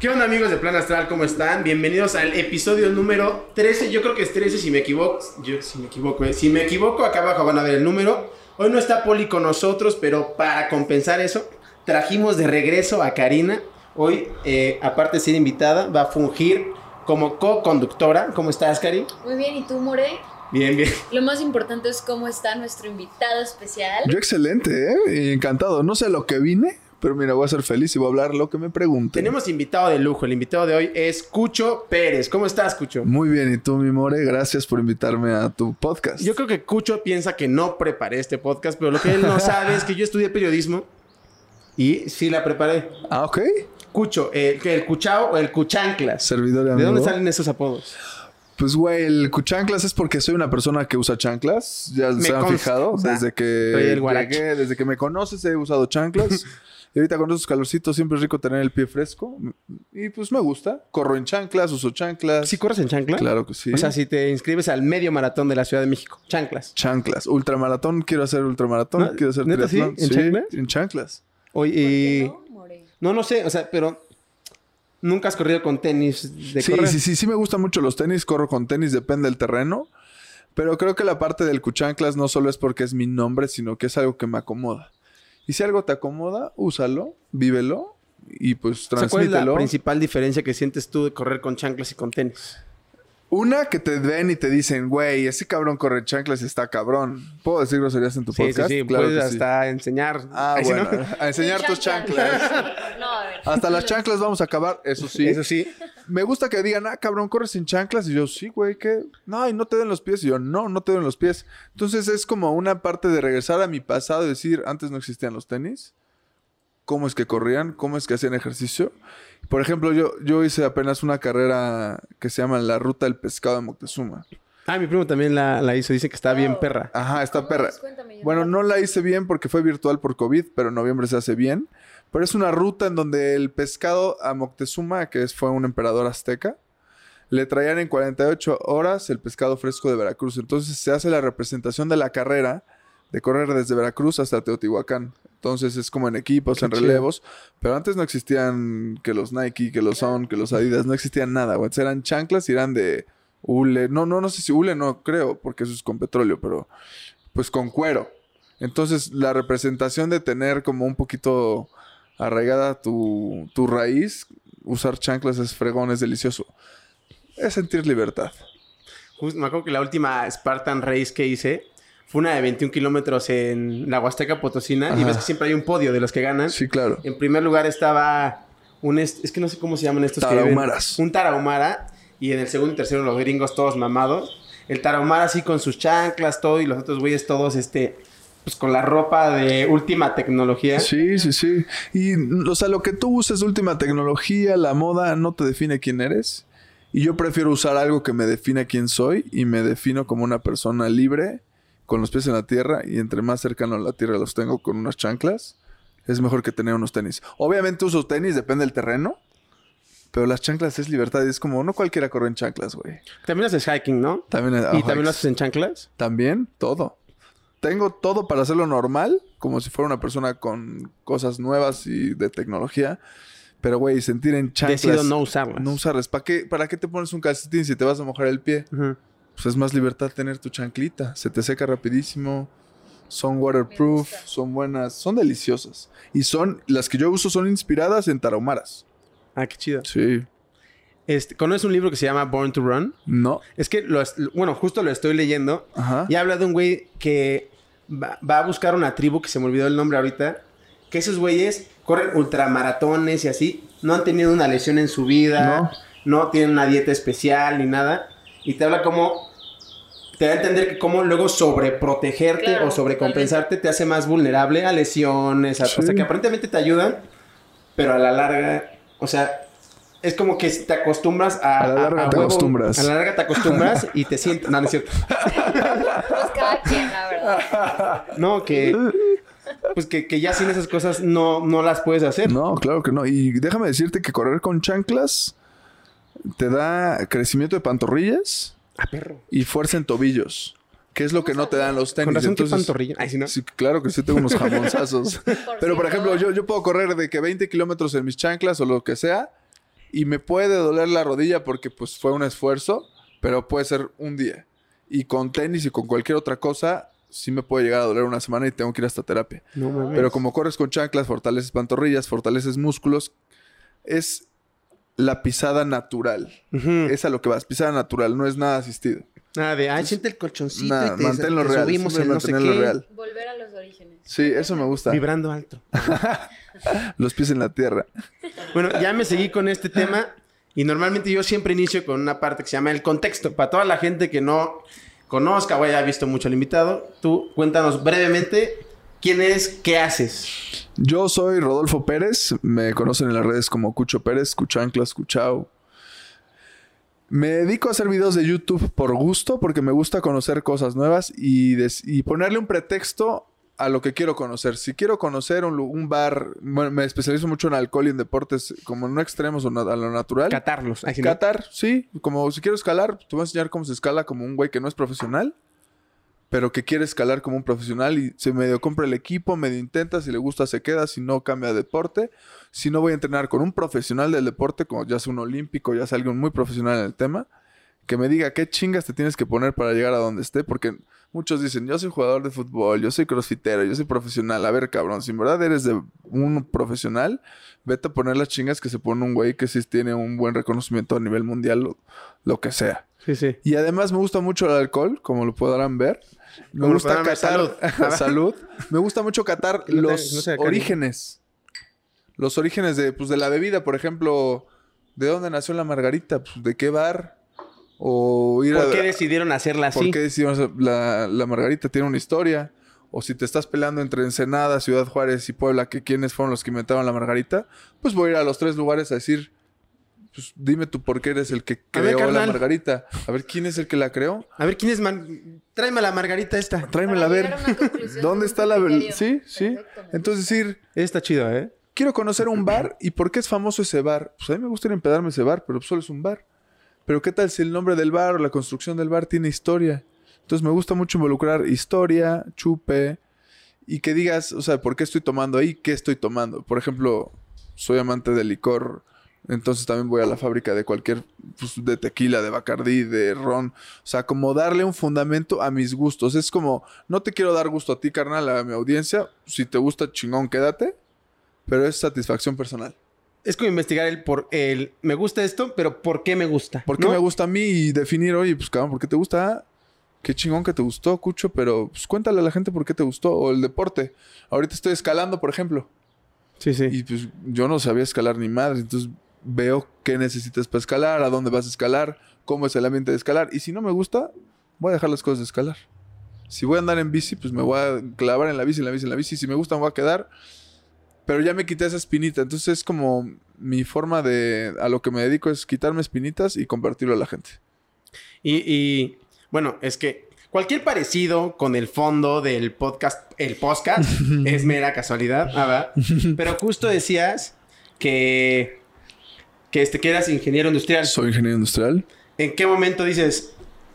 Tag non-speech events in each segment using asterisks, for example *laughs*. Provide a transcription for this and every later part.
¿Qué onda amigos de Plan Astral? ¿Cómo están? Bienvenidos al episodio número 13. Yo creo que es 13 si me equivoco. Yo si me equivoco, ¿eh? Si me equivoco, acá abajo van a ver el número. Hoy no está Poli con nosotros, pero para compensar eso, trajimos de regreso a Karina. Hoy, eh, aparte de ser invitada, va a fungir como co-conductora. ¿Cómo estás, Cari? Muy bien, ¿y tú, More? Bien, bien. Lo más importante es cómo está nuestro invitado especial. Yo excelente, ¿eh? Encantado. No sé lo que vine, pero mira, voy a ser feliz y voy a hablar lo que me pregunten. Tenemos invitado de lujo. El invitado de hoy es Cucho Pérez. ¿Cómo estás, Cucho? Muy bien, y tú, mi more, gracias por invitarme a tu podcast. Yo creo que Cucho piensa que no preparé este podcast, pero lo que él no *laughs* sabe es que yo estudié periodismo y sí la preparé. Ah, ok. Cucho, el, el Cuchao o el Cuchanclas. Servidor y ¿De amigo. dónde salen esos apodos? Pues, güey, el cuchanclas es porque soy una persona que usa chanclas. Ya Me se han consta. fijado. Desde que llegué, desde que me conoces he usado chanclas. *laughs* y ahorita con esos calorcitos siempre es rico tener el pie fresco. Y pues me gusta. Corro en chanclas, uso chanclas. ¿Sí corres en chancla? Claro que sí. O sea, si te inscribes al medio maratón de la Ciudad de México. Chanclas. Chanclas. Ultramaratón, quiero hacer ultramaratón. ¿No? Quiero hacer ¿Neta sí? ¿En chanclas? En chanclas. Oye, ¿Por qué y... no, More? No, no sé, o sea, pero... Nunca has corrido con tenis de Sí, correr. sí, sí, sí me gustan mucho los tenis, corro con tenis, depende del terreno. Pero creo que la parte del cuchanclas no solo es porque es mi nombre, sino que es algo que me acomoda. Y si algo te acomoda, úsalo, vívelo y pues O sea, ¿Cuál es la transmítelo. principal diferencia que sientes tú de correr con chanclas y con tenis? Una que te ven y te dicen, güey, ese cabrón corre chanclas y está cabrón. ¿Puedo decir groserías en tu Sí, sí, podcast? sí. Claro puedes que sí. hasta enseñar. Ah, *laughs* Ay, ¿sí, bueno, no? a enseñar tus chanclas. *laughs* Hasta las chanclas vamos a acabar, eso sí. Eso sí. Me gusta que digan, ah, cabrón, corres sin chanclas. Y yo, sí, güey, ¿qué? No, y no te den los pies. Y yo, no, no te den los pies. Entonces es como una parte de regresar a mi pasado y decir, antes no existían los tenis. ¿Cómo es que corrían? ¿Cómo es que hacían ejercicio? Por ejemplo, yo, yo hice apenas una carrera que se llama La Ruta del Pescado de Moctezuma. Ah, mi primo también la, la hizo. Dice que está bien perra. Ajá, está ¿Cómo perra. Cuéntame, Bueno, no la hice bien porque fue virtual por COVID, pero en noviembre se hace bien. Pero es una ruta en donde el pescado a Moctezuma, que fue un emperador azteca, le traían en 48 horas el pescado fresco de Veracruz. Entonces se hace la representación de la carrera de correr desde Veracruz hasta Teotihuacán. Entonces es como en equipos, Qué en chido. relevos. Pero antes no existían que los Nike, que los On, que los Adidas, no existían nada. güey. Eran chanclas y eran de hule. No, no, no sé si hule, no creo, porque eso es con petróleo, pero pues con cuero. Entonces, la representación de tener como un poquito arraigada tu, tu raíz, usar chanclas es fregón, es delicioso. Es sentir libertad. Me acuerdo que la última Spartan Race que hice fue una de 21 kilómetros en la Huasteca Potosina. Y ves que siempre hay un podio de los que ganan. Sí, claro. En primer lugar estaba un... Es que no sé cómo se llaman estos que Tarahumaras. Un tarahumara. Y en el segundo y tercero los gringos todos mamados. El tarahumara así con sus chanclas, todo. Y los otros güeyes todos, este... Pues con la ropa de última tecnología. Sí, sí, sí. Y, o sea, lo que tú uses, última tecnología, la moda, no te define quién eres. Y yo prefiero usar algo que me define quién soy y me defino como una persona libre, con los pies en la tierra y entre más cercano a la tierra los tengo con unas chanclas, es mejor que tener unos tenis. Obviamente uso tenis, depende del terreno, pero las chanclas es libertad y es como, no cualquiera corre en chanclas, güey. También haces hiking, ¿no? También, y ajá, también lo haces en chanclas. También, todo. Tengo todo para hacerlo normal, como si fuera una persona con cosas nuevas y de tecnología. Pero, güey, sentir en chanclas... Decido no usarlas. No usarlas. ¿Para qué, ¿Para qué te pones un calcetín si te vas a mojar el pie? Pues es más libertad tener tu chanclita. Se te seca rapidísimo. Son waterproof. Son buenas. Son deliciosas. Y son... Las que yo uso son inspiradas en tarahumaras. Ah, qué chido. Sí. Este, ¿Conoces un libro que se llama Born to Run? No. Es que, lo bueno, justo lo estoy leyendo. Ajá. Y habla de un güey que va, va a buscar una tribu, que se me olvidó el nombre ahorita, que esos güeyes corren ultramaratones y así, no han tenido una lesión en su vida, no, tienen una dieta especial ni nada, y te habla como, te da a entender que cómo luego sobreprotegerte Claro, o sobrecompensarte te hace más vulnerable a lesiones, a, Sí. o sea, que aparentemente te ayudan, pero a la larga, o sea... Es como que te acostumbras a... A la larga te huevo- acostumbras. A la larga te acostumbras y te sientes... No, no es cierto. Pues cada quien, la verdad. No, que. Pues que, que ya sin esas cosas no, no las puedes hacer. No, claro que no. Y déjame decirte que correr con chanclas te da crecimiento de pantorrillas Ah, perro. y fuerza en tobillos. Que es lo que no te dan los tenis. Con razón que Entonces, pantorrilla. Ay, sí, ¿no? Sí, claro que sí tengo unos *laughs* jamonzazos. Pero, por ejemplo, yo, yo puedo correr de que 20 kilómetros en mis chanclas o lo que sea Y me puede doler la rodilla porque pues fue un esfuerzo, pero puede ser un día. Y con tenis y con cualquier otra cosa, sí me puede llegar a doler una semana y tengo que ir hasta terapia. No mames. Pero como corres con chanclas, fortaleces pantorrillas, fortaleces músculos, es la pisada natural. Ujú. Es a lo que vas, pisada natural, no es nada asistido. Nada de, ay, siente el colchoncito Nada, y te, manténlo te real. subimos el no sé qué. real. Volver a los orígenes. Sí, eso me gusta. Vibrando alto. *laughs* Los pies en la tierra. *laughs* Bueno, ya me seguí con este tema y normalmente yo siempre inicio con una parte que se llama el contexto. Para toda la gente que no conozca o haya visto mucho al invitado, tú cuéntanos brevemente quién eres, qué haces. Yo soy Rodolfo Pérez, me conocen en las redes como Cucho Pérez, Cuchanclas, Cuchao. Me dedico a hacer videos de YouTube por gusto, porque me gusta conocer cosas nuevas y, ponerle un pretexto a lo que quiero conocer. Si quiero conocer un, un bar, bueno, me especializo mucho en alcohol y en deportes como no extremos o a lo natural. Catarlos. Qatar, sí. Como si quiero escalar, te voy a enseñar cómo se escala como un güey que no es profesional, pero que quiere escalar como un profesional y se medio compra el equipo, medio intenta, si le gusta se queda, si no cambia de deporte. Si no voy a entrenar con un profesional del deporte, como ya sea un olímpico, ya sea alguien muy profesional en el tema, que me diga qué chingas te tienes que poner para llegar a donde esté, porque muchos dicen, yo soy jugador de fútbol, yo soy crossfitero, yo soy profesional. A ver, cabrón, si en verdad eres de un profesional, vete a poner las chingas que se pone un güey que sí tiene un buen reconocimiento a nivel mundial, lo, lo que sea. Sí, sí. Y además me gusta mucho el alcohol, como lo podrán ver. Me Como gusta catar salud. *laughs* *laughs* salud. Me gusta mucho catar Que no te- los no orígenes. Los orígenes de, pues, de la bebida, por ejemplo, ¿de dónde nació la margarita? Pues, ¿De qué bar? O ir ¿Por a... qué decidieron hacerla así? ¿Por qué hacer- la, la margarita tiene una historia? O si te estás peleando entre Ensenada, Ciudad Juárez y Puebla, que quiénes fueron los que inventaron la margarita, pues voy a ir a los tres lugares a decir, pues dime tú por qué eres el que A ver, creó la margarita. A ver quién es el que la creó. A ver, ¿quién es man... Tráeme la margarita esta. Tráemela a ver. *laughs* ¿Dónde está la criterio. Sí, sí. Perfecto, Entonces decir, Está chido, ¿eh? quiero conocer un bar y por qué es famoso ese bar. Pues a mí me gustaría empedarme ese bar, pero solo es un bar. Pero qué tal si el nombre del bar o la construcción del bar tiene historia. Entonces me gusta mucho involucrar historia, chupe y que digas, o sea, ¿por qué estoy tomando ahí? ¿Qué estoy tomando? Por ejemplo, soy amante del licor, entonces también voy a la fábrica de cualquier, pues, de tequila, de bacardí, de ron. O sea, como darle un fundamento a mis gustos. Es como, no te quiero dar gusto a ti, carnal, a mi audiencia. Si te gusta, chingón, quédate. Pero es satisfacción personal. Es como investigar el por el me gusta esto, pero ¿por qué me gusta? ¿Por qué ¿No? me gusta a mí? Y definir, oye, pues cabrón, ¿por qué te gusta? Qué chingón que te gustó, Cucho, pero pues cuéntale a la gente por qué te gustó. O el deporte. Ahorita estoy escalando, por ejemplo. Sí, sí. Y pues yo no sabía escalar ni madre. Entonces veo qué necesitas para escalar, a dónde vas a escalar, cómo es el ambiente de escalar. Y si no me gusta, voy a dejar las cosas de escalar. Si voy a andar en bici, pues me voy a clavar en la bici, en la bici, en la bici. Si me gusta, me voy a quedar. Pero ya me quité esa espinita. Entonces es como mi forma de... A lo que me dedico es quitarme espinitas y compartirlo a la gente. Y, y, bueno, es que cualquier parecido con el fondo del podcast, el podcast, *laughs* es mera casualidad, ah, ¿verdad? *laughs* Pero justo decías que, que, este, que eras ingeniero industrial. Soy ingeniero industrial. ¿En qué momento dices,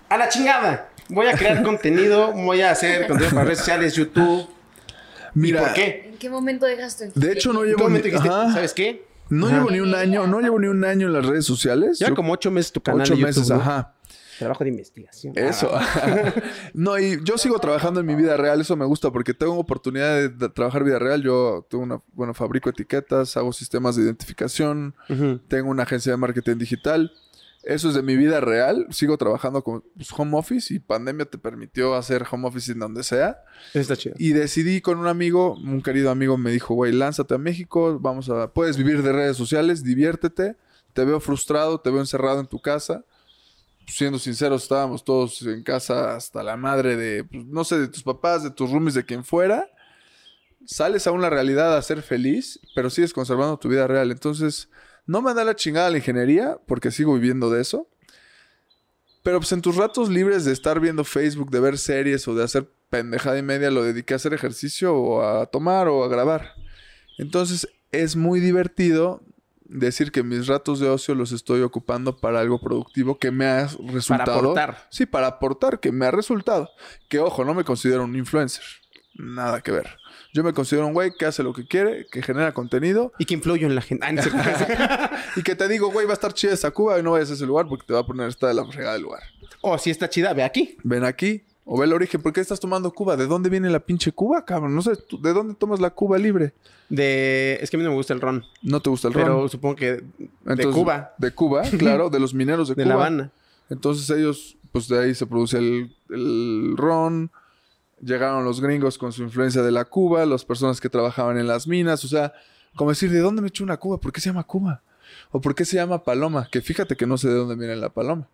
a la chingada? Voy a crear *laughs* contenido, voy a hacer contenido para redes sociales, YouTube. Mira, ¿Y por qué? ¿En qué momento dejas tu De hecho, no ¿En qué llevo momento ni, dijiste, ajá, ¿sabes qué? no Ajá. llevo ni un año, no llevo ni un año en las redes sociales. Ya Yo- como ocho meses tu canal ocho de YouTube, meses, ¿no? ajá. Trabajo de investigación. Eso. Ah, *laughs* no, y yo sigo trabajando en mi vida real, eso me gusta porque tengo oportunidad de, trabajar vida real. Yo tengo una, bueno, fabrico etiquetas, hago sistemas de identificación, tengo una agencia de marketing digital. Eso es de mi vida real. Sigo trabajando con pues, home office y pandemia te permitió hacer home office en donde sea. Está chido. Y decidí con un amigo, un querido amigo me dijo, güey, lánzate a México, vamos a, puedes vivir de redes sociales, diviértete, te veo frustrado, te veo encerrado en tu casa. Siendo sinceros, estábamos todos en casa hasta la madre de, pues, no sé, de tus papás, de tus roomies, de quien fuera. Sales a una realidad a ser feliz, pero sigues conservando tu vida real. Entonces, no me da la chingada la ingeniería, porque sigo viviendo de eso. Pero pues en tus ratos libres de estar viendo Facebook, de ver series o de hacer pendejada y media, lo dediqué a hacer ejercicio o a tomar o a grabar. Entonces es muy divertido decir que mis ratos de ocio los estoy ocupando para algo productivo que me ha resultado. aportar. Sí, para aportar, que me ha resultado. Que ojo, no me considero un influencer. Nada que ver. Yo me considero un güey que hace lo que quiere, que genera contenido Y que influyo en la gente. Ah, *laughs* y que te digo, güey, va a estar chida esa Cuba y no vayas a ese lugar porque te va a poner esta de la fregada del lugar. oh, si está chida, ve aquí. Ven aquí o ve el origen. ¿Por qué estás tomando Cuba? ¿De dónde viene la pinche Cuba, cabrón? No sé, ¿tú- ¿de dónde tomas la Cuba libre? De... Es que a mí no me gusta el ron. No te gusta el Pero ron. supongo que de Entonces, Cuba. De Cuba, *laughs* claro, de los mineros de, De Cuba. La Habana. Entonces ellos, pues de ahí se produce el, el ron. Llegaron los gringos con su influencia de la Cuba, las personas que trabajaban en las minas, o sea, como decir, ¿de dónde me echó una Cuba? ¿Por qué se llama Cuba? ¿O por qué se llama paloma? Que fíjate que no sé de dónde viene la paloma.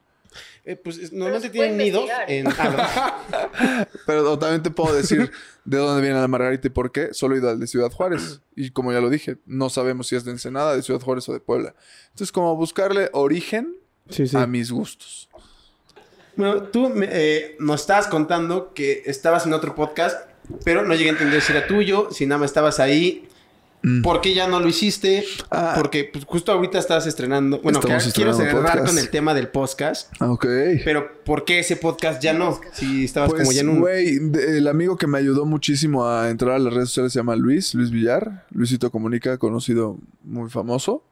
Eh, pues es- normalmente tienen nidos en... ah. *laughs* Pero también te puedo decir de dónde viene la margarita y por qué. Solo he ido al de Ciudad Juárez. Y como ya lo dije, no sabemos si es de Ensenada, de Ciudad Juárez o de Puebla. Entonces, como buscarle origen sí, sí. a mis gustos. Bueno, tú me, eh, nos estabas contando que estabas en otro podcast, pero no llegué a entender si era tuyo, si nada más estabas ahí. Mm. ¿Por qué ya no lo hiciste? Ah. Porque pues, justo ahorita estás estrenando. Bueno, que quiero cerrar podcast. con el tema del podcast. Ok. Pero ¿por qué ese podcast ya no? Si estabas Pues, como ya en un. güey, el amigo que me ayudó muchísimo a entrar a las redes sociales se llama Luis, Luis Villar. Luisito Comunica, conocido, muy famoso.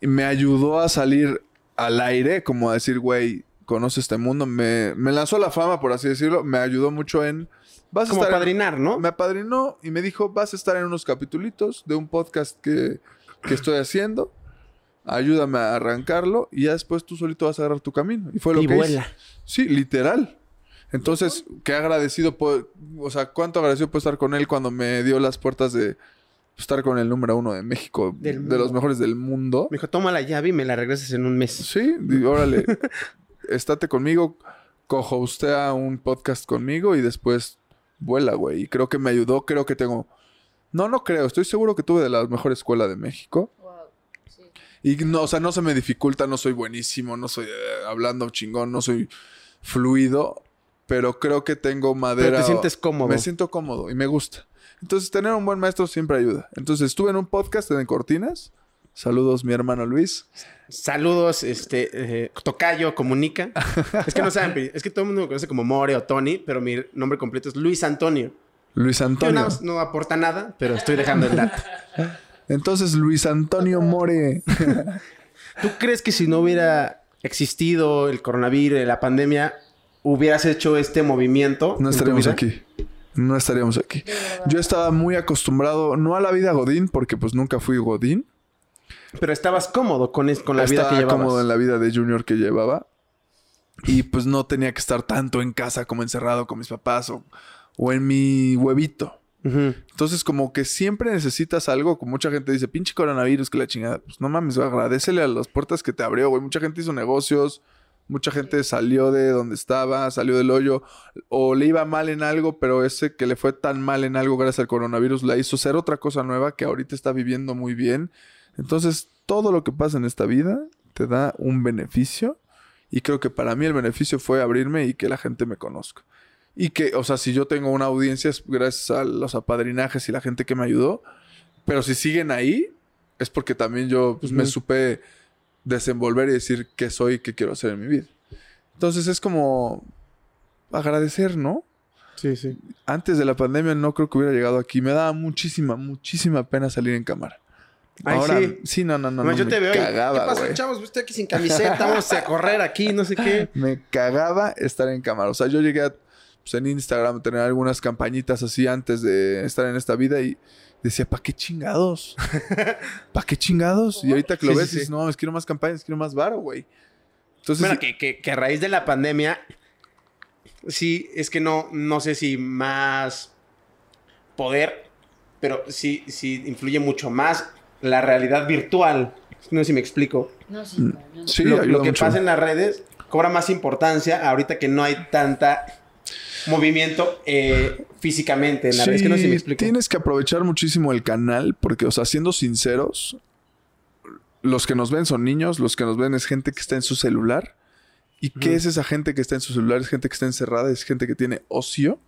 Y me ayudó a salir al aire, como a decir, güey, conoce este mundo. Me, me lanzó la fama, por así decirlo. Me ayudó mucho en... Vas a como en- padrinar, ¿no? Me apadrinó y me dijo, vas a estar en unos capitulitos de un podcast que, que estoy haciendo. Ayúdame a arrancarlo y ya después tú solito vas a agarrar tu camino. Y fue lo Y que vuela. hice. Sí, literal. Entonces, qué agradecido, puedo- o sea, cuánto agradecido puedo estar con él cuando me dio las puertas de estar con el número uno de México, Del de los mejores del mundo. Me dijo, toma la llave y me la regresas en un mes. Sí, órale, *laughs* estate conmigo, cojo usted a un podcast conmigo y después vuela, güey. Y creo que me ayudó, creo que tengo... No, no creo, estoy seguro que tuve de la mejor escuela de México. Wow. Sí. Y no, o sea, no se me dificulta, no soy buenísimo, no soy eh, hablando chingón, no soy fluido, pero creo que tengo madera. Pero te sientes cómodo. Me siento cómodo y me gusta. Entonces, tener un buen maestro siempre ayuda. Entonces, estuve en un podcast en Cortinas. Saludos, mi hermano Luis. Saludos, este, eh, Tocayo, comunica. *laughs* es que no saben, es que todo el mundo me conoce como More o Tony, pero mi nombre completo es Luis Antonio. Luis Antonio. más no aporta nada, pero estoy dejando el dato. *laughs* Entonces, Luis Antonio More. *laughs* ¿Tú crees que si no hubiera existido el coronavirus, la pandemia, hubieras hecho este movimiento? No estaríamos aquí. No estaríamos aquí. Yo estaba muy acostumbrado, no a la vida Godín, porque pues nunca fui Godín. Pero estabas cómodo con, es- con la vida que llevabas. cómodo en la vida de Junior que llevaba. Y pues no tenía que estar tanto en casa como encerrado con mis papás o, o en mi huevito. Ujú. Entonces, como que siempre necesitas algo, como mucha gente dice, pinche coronavirus, que la chingada. Pues no mames, agradecele a las puertas que te abrió, güey. Mucha gente hizo negocios, mucha gente salió de donde estaba, salió del hoyo, o le iba mal en algo, pero ese que le fue tan mal en algo gracias al coronavirus la hizo ser otra cosa nueva que ahorita está viviendo muy bien. Entonces, todo lo que pasa en esta vida te da un beneficio. Y creo que para mí el beneficio fue abrirme y que la gente me conozca. Y que, o sea, si yo tengo una audiencia es gracias a los apadrinajes y la gente que me ayudó. Pero si siguen ahí, es porque también yo pues, me supe desenvolver y decir qué soy y qué quiero hacer en mi vida. Entonces es como agradecer, ¿no? Sí, sí. Antes de la pandemia no creo que hubiera llegado aquí. Me daba muchísima, muchísima pena salir en cámara. Ay, Ahora, sí. sí, no, no, no. Además, no, yo te me veo cagaba, ¿Qué pasó, chavos? Estoy aquí sin camiseta, vamos a correr aquí, no sé qué. *laughs* Me cagaba estar en cámara. O sea, yo llegué a, pues, en Instagram a tener algunas campañitas así antes de estar en esta vida y decía, ¿para qué chingados? *laughs* ¿Para qué chingados? Y ahorita que lo Sí, ves, sí, dices, no, es quiero más campañas, quiero más varo, güey. Entonces, Bueno, que, que, que a raíz de la pandemia, sí, es que no, no sé si más poder, pero sí, sí influye mucho más la realidad virtual. No sé si me explico. No, sí, sí, lo, que mucho. pasa en las redes cobra más importancia ahorita que no hay tanta movimiento eh, físicamente en la red. Es que no sé si me Sí, explico. Tienes que aprovechar muchísimo el canal porque, o sea, siendo sinceros, los que nos ven son niños, los que nos ven es gente que está en su celular. ¿Y qué es esa gente que está en su celular? Es gente que está encerrada, es gente que tiene ocio.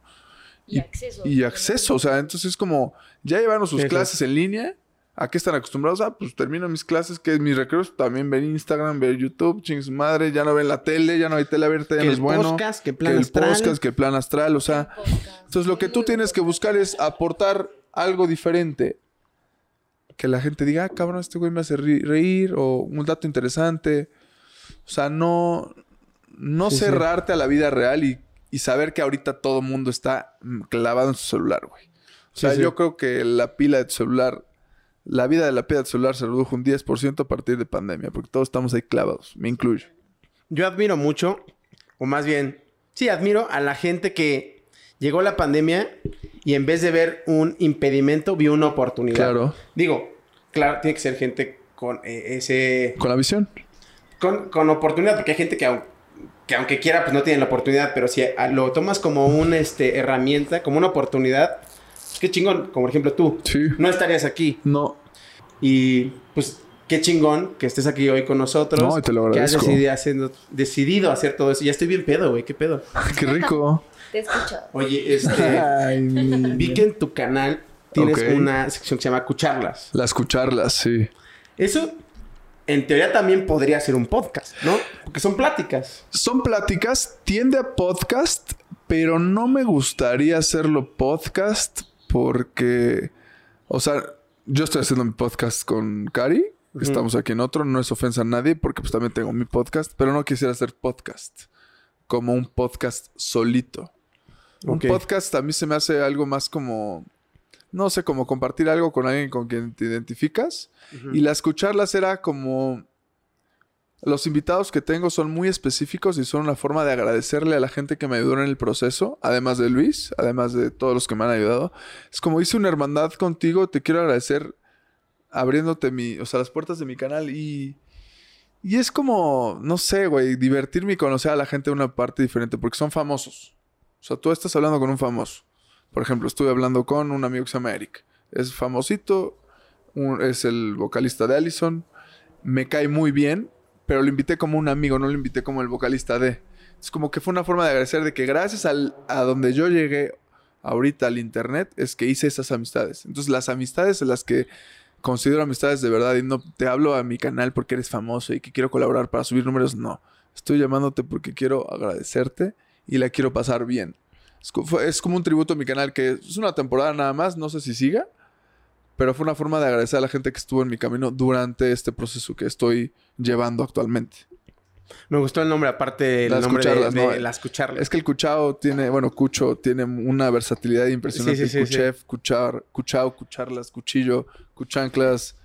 Y acceso. y acceso. O sea, entonces es como, ya llevaron sus clases en línea, ¿A qué están acostumbrados? Ah, pues termino mis clases, que mis recreos también ver Instagram, ver YouTube, ching su madre, ya no ven la tele, ya no hay tele abierta, ya Que no el es bueno. podcast, que plan el astral. podcast, que plan astral, o sea. Entonces lo que tú tienes que buscar es aportar algo diferente. Que la gente diga, ah, cabrón, este güey me hace reír, o un dato interesante. O sea, no, no Sí, sí. cerrarte a la vida real y, y saber que ahorita todo el mundo está clavado en su celular, güey. O sea, Sí, sí. yo creo que la pila de tu celular, la vida de la tu celular se redujo un 10% a partir de pandemia, porque todos estamos ahí clavados, me incluyo. Yo admiro mucho, o más bien, sí, admiro a la gente que llegó la pandemia y en vez de ver un impedimento, vio una oportunidad. Claro. Digo, claro, tiene que ser gente con eh, ese... Con la visión. Con, con oportunidad, porque hay gente que, que aunque quiera, pues no tiene la oportunidad, pero si lo tomas como una este, herramienta, como una oportunidad, qué chingón, como por ejemplo tú, Sí. no estarías aquí. No. Y pues qué chingón que estés aquí hoy con nosotros. No, y te lo Que has agradezco. decidido, haciendo- decidido hacer todo eso. Ya estoy bien pedo, güey, qué pedo. *laughs* Qué rico. *laughs* Te he escuchado. Oye, este, *laughs* Ay, vi que en tu canal tienes una sección que se llama Cucharlas. La escucharlas, sí. Eso, en teoría, también podría ser un podcast, ¿no? Porque son pláticas. Son pláticas, tiende a podcast, pero no me gustaría hacerlo podcast porque, o sea, yo estoy haciendo mi podcast con Cari, estamos aquí en otro, no es ofensa a nadie porque pues también tengo mi podcast, pero no quisiera hacer podcast como un podcast solito. Un podcast a mí se me hace algo más como, no sé, como compartir algo con alguien con quien te identificas. Y la escucharlas era como... Los invitados que tengo son muy específicos y son una forma de agradecerle a la gente que me ayudó en el proceso, además de Luis, además de todos los que me han ayudado. Es como hice una hermandad contigo, te quiero agradecer abriéndote mi, o sea, las puertas de mi canal y y es como, no sé, güey, divertirme y conocer a la gente de una parte diferente porque son famosos. O sea, tú estás hablando con un famoso. Por ejemplo, estuve hablando con un amigo que se llama Eric. Es famosito, es el vocalista de Allison. Me cae muy bien, pero lo invité como un amigo, no lo invité como el vocalista de. Es como que fue una forma de agradecer de que gracias al, a donde yo llegué ahorita al internet es que hice esas amistades. Entonces las amistades en las que considero amistades de verdad y no te hablo a mi canal porque eres famoso y que quiero colaborar para subir números, no. Estoy llamándote porque quiero agradecerte y la quiero pasar bien. Es, es como un tributo a mi canal que es una temporada nada más, no sé si siga, pero fue una forma de agradecer a la gente que estuvo en mi camino durante este proceso que estoy llevando actualmente. Me gustó el nombre, aparte el Las nombre de, cucharlas, de ¿no? las cucharlas. Es que el Cuchao tiene, bueno, Cucho tiene una versatilidad impresionante. Sí, sí, sí, Cuchef, Cuchar, Cuchao, Cucharlas, Cuchillo, Cuchanclas,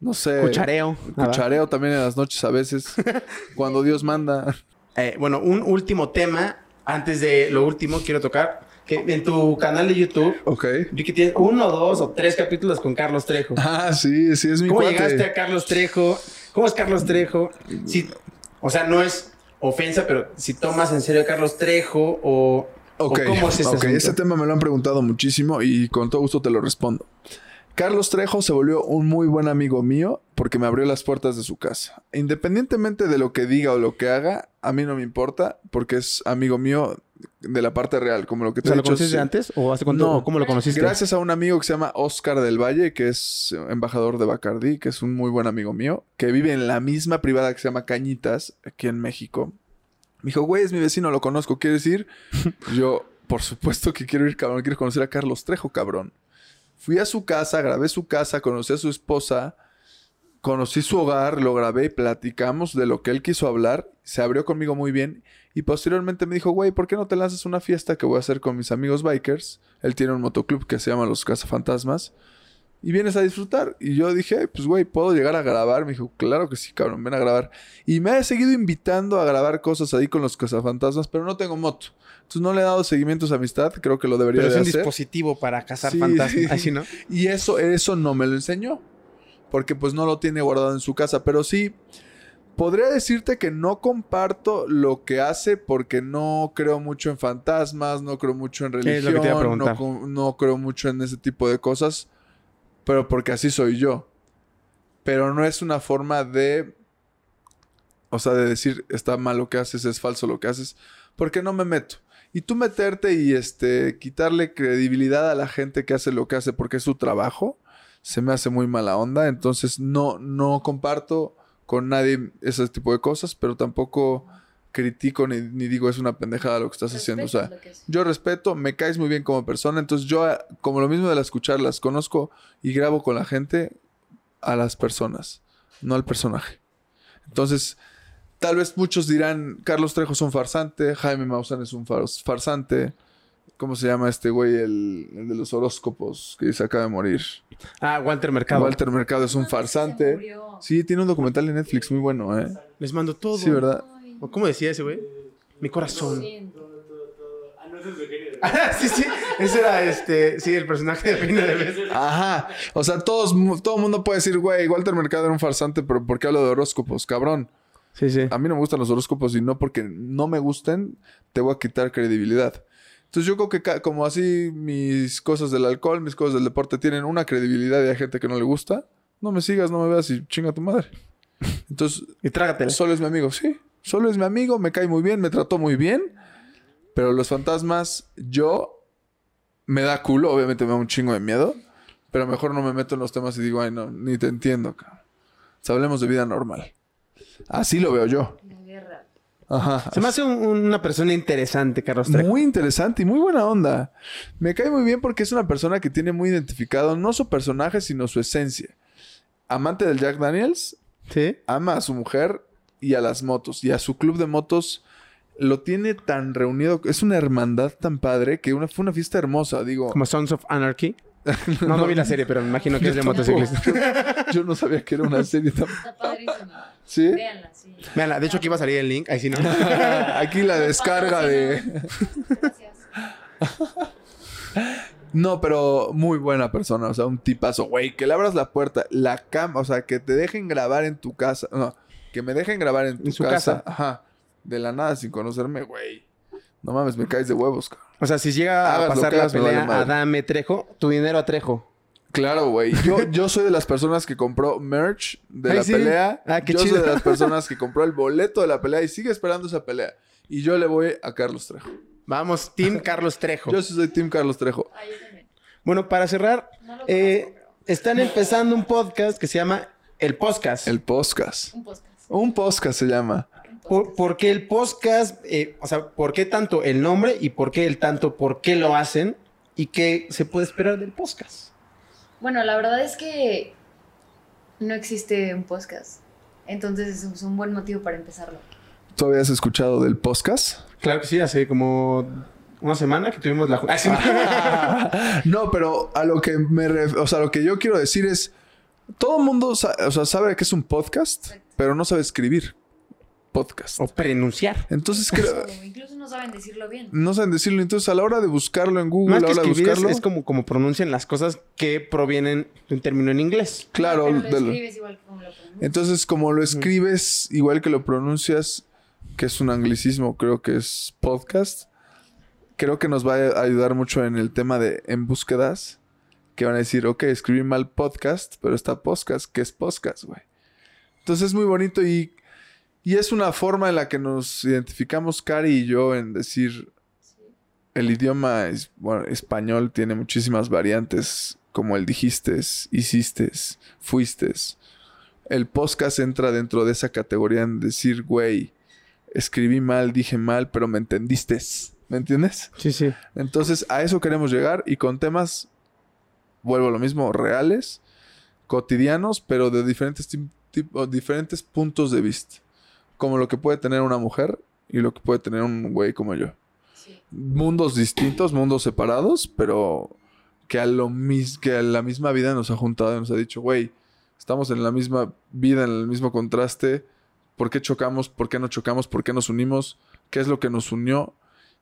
no sé. Cuchareo. Cuchareo también en las noches a veces. *laughs* cuando Dios manda. Eh, bueno, un último tema. Antes de lo último, quiero tocar. Que en tu canal de YouTube, Ok. que tienes uno, dos o tres capítulos con Carlos Trejo. Ah, sí, sí, es mi ¿Cómo cuate. llegaste a Carlos Trejo? ¿Cómo es Carlos Trejo? Si, o sea, no es ofensa, pero si tomas en serio a Carlos Trejo o, cómo es este ok, asunto? ese tema me lo han preguntado muchísimo y con todo gusto te lo respondo. Carlos Trejo se volvió un muy buen amigo mío porque me abrió las puertas de su casa. Independientemente de lo que diga o lo que haga, a mí no me importa porque es amigo mío de la parte real, como lo que O te sea, he ¿lo conociste sí. antes o hace cuánto? No. o ¿Cómo lo conociste? Gracias a un amigo que se llama Oscar del Valle, que es embajador de Bacardí, que es un muy buen amigo mío, que vive en la misma privada que se llama Cañitas, aquí en México. Me dijo, güey, es mi vecino, lo conozco, ¿quieres ir? *laughs* Yo, por supuesto que quiero ir, cabrón, quiero conocer a Carlos Trejo, cabrón. Fui a su casa, grabé su casa, conocí a su esposa, conocí su hogar, lo grabé, platicamos de lo que él quiso hablar, se abrió conmigo muy bien y posteriormente me dijo, güey, ¿por qué no te lanzas una fiesta que voy a hacer con mis amigos bikers? Él tiene un motoclub que se llama Los Cazafantasmas y vienes a disfrutar. Y yo dije, pues güey, ¿puedo llegar a grabar? Me dijo, claro que sí, cabrón, ven a grabar. Y me ha seguido invitando a grabar cosas ahí con los cazafantasmas, pero no tengo moto. Entonces no le he dado seguimiento a esa amistad, creo que lo debería Pero es de un hacer. dispositivo para cazar Sí, fantasmas. sí. Así, ¿no? *laughs* Y eso, eso no me lo enseñó. Porque pues no lo tiene guardado en su casa. Pero sí, podría decirte que no comparto lo que hace porque no creo mucho en fantasmas, no creo mucho en Es religión, no, no creo mucho en ese tipo de cosas. Pero porque así soy yo. Pero no es una forma de... O sea, de decir, está mal lo que haces, es falso lo que haces. Porque no me meto. Y tú meterte y este quitarle credibilidad a la gente que hace lo que hace porque es su trabajo, se me hace muy mala onda. Entonces no, no comparto con nadie ese tipo de cosas, pero tampoco critico ni, ni digo es una pendejada lo que estás haciendo. O sea, yo respeto, me caes muy bien como persona, entonces yo, como lo mismo de las escucharlas, conozco y grabo con la gente a las personas, no al personaje. Entonces, tal vez muchos dirán, Carlos Trejo es un farsante, Jaime Maussan es un fars- farsante. ¿Cómo se llama este güey, el, el de los horóscopos que se acaba de morir? Ah, Walter Mercado. Walter Mercado es un farsante. Sí, tiene un documental en Netflix muy bueno, ¿eh? Les mando todo. Sí, ¿verdad? Ay, ¿O ¿Cómo decía ese güey? Mi corazón. siento. *laughs* Ah, sí, sí. Ese era este. Sí, el personaje de Peine de Vez. Ajá. O sea, todos, todo el mundo puede decir, güey, Walter Mercado era un farsante, pero ¿por qué hablo de horóscopos? Cabrón. Sí, sí. A mí no me gustan los horóscopos y no porque no me gusten, te voy a quitar credibilidad. Entonces yo creo que como así mis cosas del alcohol, mis cosas del deporte tienen una credibilidad y hay gente que no le gusta, no me sigas, no me veas y chinga tu madre. *laughs* Entonces, Y trágatela. solo es mi amigo, sí. Solo es mi amigo, me cae muy bien, me trató muy bien. Pero los fantasmas, yo me da culo, obviamente me da un chingo de miedo. Pero mejor no me meto en los temas y digo, ay, no, ni te entiendo, cabrón. O sea, hablemos de vida normal. Así lo veo yo. La guerra. Ajá. Se me hace un- una persona interesante, Carlos Trejo. Muy interesante y muy buena onda. Me cae muy bien porque es una persona que tiene muy identificado no su personaje, sino su esencia. Amante del Jack Daniels, Sí. ama a su mujer y a las motos. Y a su club de motos lo tiene tan reunido. Es una hermandad tan padre que una, fue una fiesta hermosa. Digo, Como Sons of Anarchy. *laughs* No, no vi la serie, pero me imagino que es de motociclistas. *laughs* yo no sabía que era una serie tan... Está padrísima. ¿Sí? Véanla, sí. Véanla, de hecho aquí va a salir el link. Ahí sí no. *laughs* Aquí la descarga de... Gracias. No, pero muy buena persona, o sea, un tipazo, güey, que le abras la puerta, la cama, o sea, que te dejen grabar en tu casa, no, que me dejen grabar en tu En su casa, casa. ajá, de la nada sin conocerme, güey. No mames, me caes de huevos, cabrón. O sea, si llega a Hagas pasar la vale pelea a Dame Trejo, tu dinero a Trejo. Claro, güey. *laughs* Yo, yo soy de las personas que compró merch de Ay, la sí. pelea. Ah, qué yo chido. soy de las *laughs* personas que compró el boleto de la pelea y sigue esperando esa pelea. Y yo le voy a Carlos Trejo. Vamos, Team Carlos Trejo. Yo sí soy Team Carlos Trejo. Ah, yo también. Bueno, para cerrar, No eh, están empezando un podcast que se llama El Podcast. El podcast. Un podcast. Un podcast se llama. ¿Por, por qué el podcast? eh, o sea, ¿por qué tanto el nombre y por qué el tanto por qué lo hacen? ¿Y qué se puede esperar del podcast? Bueno, la verdad es que no existe un podcast. Entonces es un buen motivo para empezarlo. ¿Tú habías escuchado del podcast? Claro que sí, hace como una semana que tuvimos la... *laughs* Ah, sí. *laughs* no, pero a lo que me ref- o sea, lo que yo quiero decir es todo el mundo sa- o sea, sabe que es un podcast, pero no sabe escribir podcast. o pronunciar. Entonces creo *laughs* incluso no saben decirlo bien. no saben decirlo, entonces a la hora de buscarlo en Google, Más a la hora de es, buscarlo, es como, como pronuncian las cosas que provienen de un término en inglés. claro, Pero lo de lo- escribes igual que como lo pronuncias. entonces como lo escribes igual que lo pronuncias, que es un anglicismo, creo que es podcast. Creo que nos va a ayudar mucho en el tema de en búsquedas, que van a decir, ok, escribí mal podcast, pero está podcast, ¿qué es podcast, güey? Entonces es muy bonito y, y es una forma en la que nos identificamos Cari y yo en decir, el idioma es, bueno, español tiene muchísimas variantes, como el dijiste, hiciste, fuiste. El podcast entra dentro de esa categoría en decir, güey, escribí mal, dije mal, pero me entendiste. ¿Me entiendes? Sí, sí. Entonces a eso queremos llegar y con temas, vuelvo a lo mismo, reales, cotidianos, pero de diferentes, tipo- diferentes puntos de vista. Como lo que puede tener una mujer y lo que puede tener un güey como yo. Sí. Mundos distintos, mundos separados, pero que a, lo mis- que a la misma vida nos ha juntado y nos ha dicho, güey, estamos en la misma vida, en el mismo contraste. ¿Por qué chocamos? ¿Por qué no chocamos? ¿Por qué nos unimos? ¿Qué es lo que nos unió?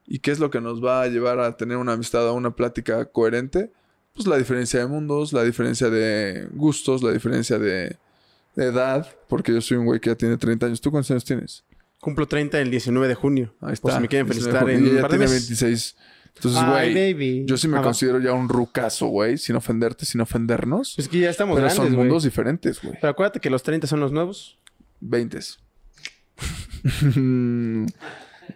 ¿Y qué es lo que nos va a llevar a tener una amistad, a una plática coherente? Pues la diferencia de mundos, la diferencia de gustos, la diferencia de, de edad, porque yo soy un güey que ya tiene 30 años. ¿Tú cuántos años tienes? Cumplo 30 el 19 de junio. Ahí está. Por si me quieren felicitar en un par de tiene meses. 26. Entonces, Ay, güey, baby. yo sí me Ah, considero ya un rucazo, güey, sin ofenderte, sin ofendernos. Es que ya estamos pero grandes, son güey. mundos diferentes, güey. Pero acuérdate que los 30 son los nuevos. 20. *laughs*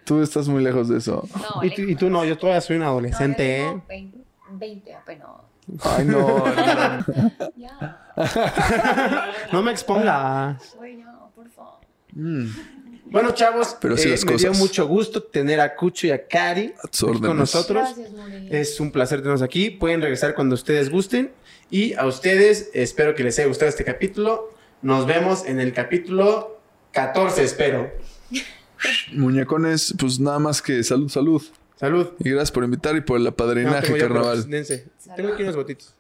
Tú estás muy lejos de eso. No, Y tú, y tú no, yo todavía soy un adolescente, No, ¿eh? tengo 20. 20 apenas. Ay, no. no. *laughs* Ya. No me expongas. Güey, no, por favor. Mm, Bueno, chavos, Pero sí eh, las me dio mucho gusto tener a Cucho y a Cari con nosotros. Gracias. Es un placer tenerlos aquí. Pueden regresar cuando ustedes gusten. Y a ustedes, espero que les haya gustado este capítulo. Nos vemos en el capítulo 14, espero. Muñecones, pues nada más que salud, salud. Salud. Y gracias por invitar y por el apadrinaje, carnaval. Tengo aquí unos gotitos.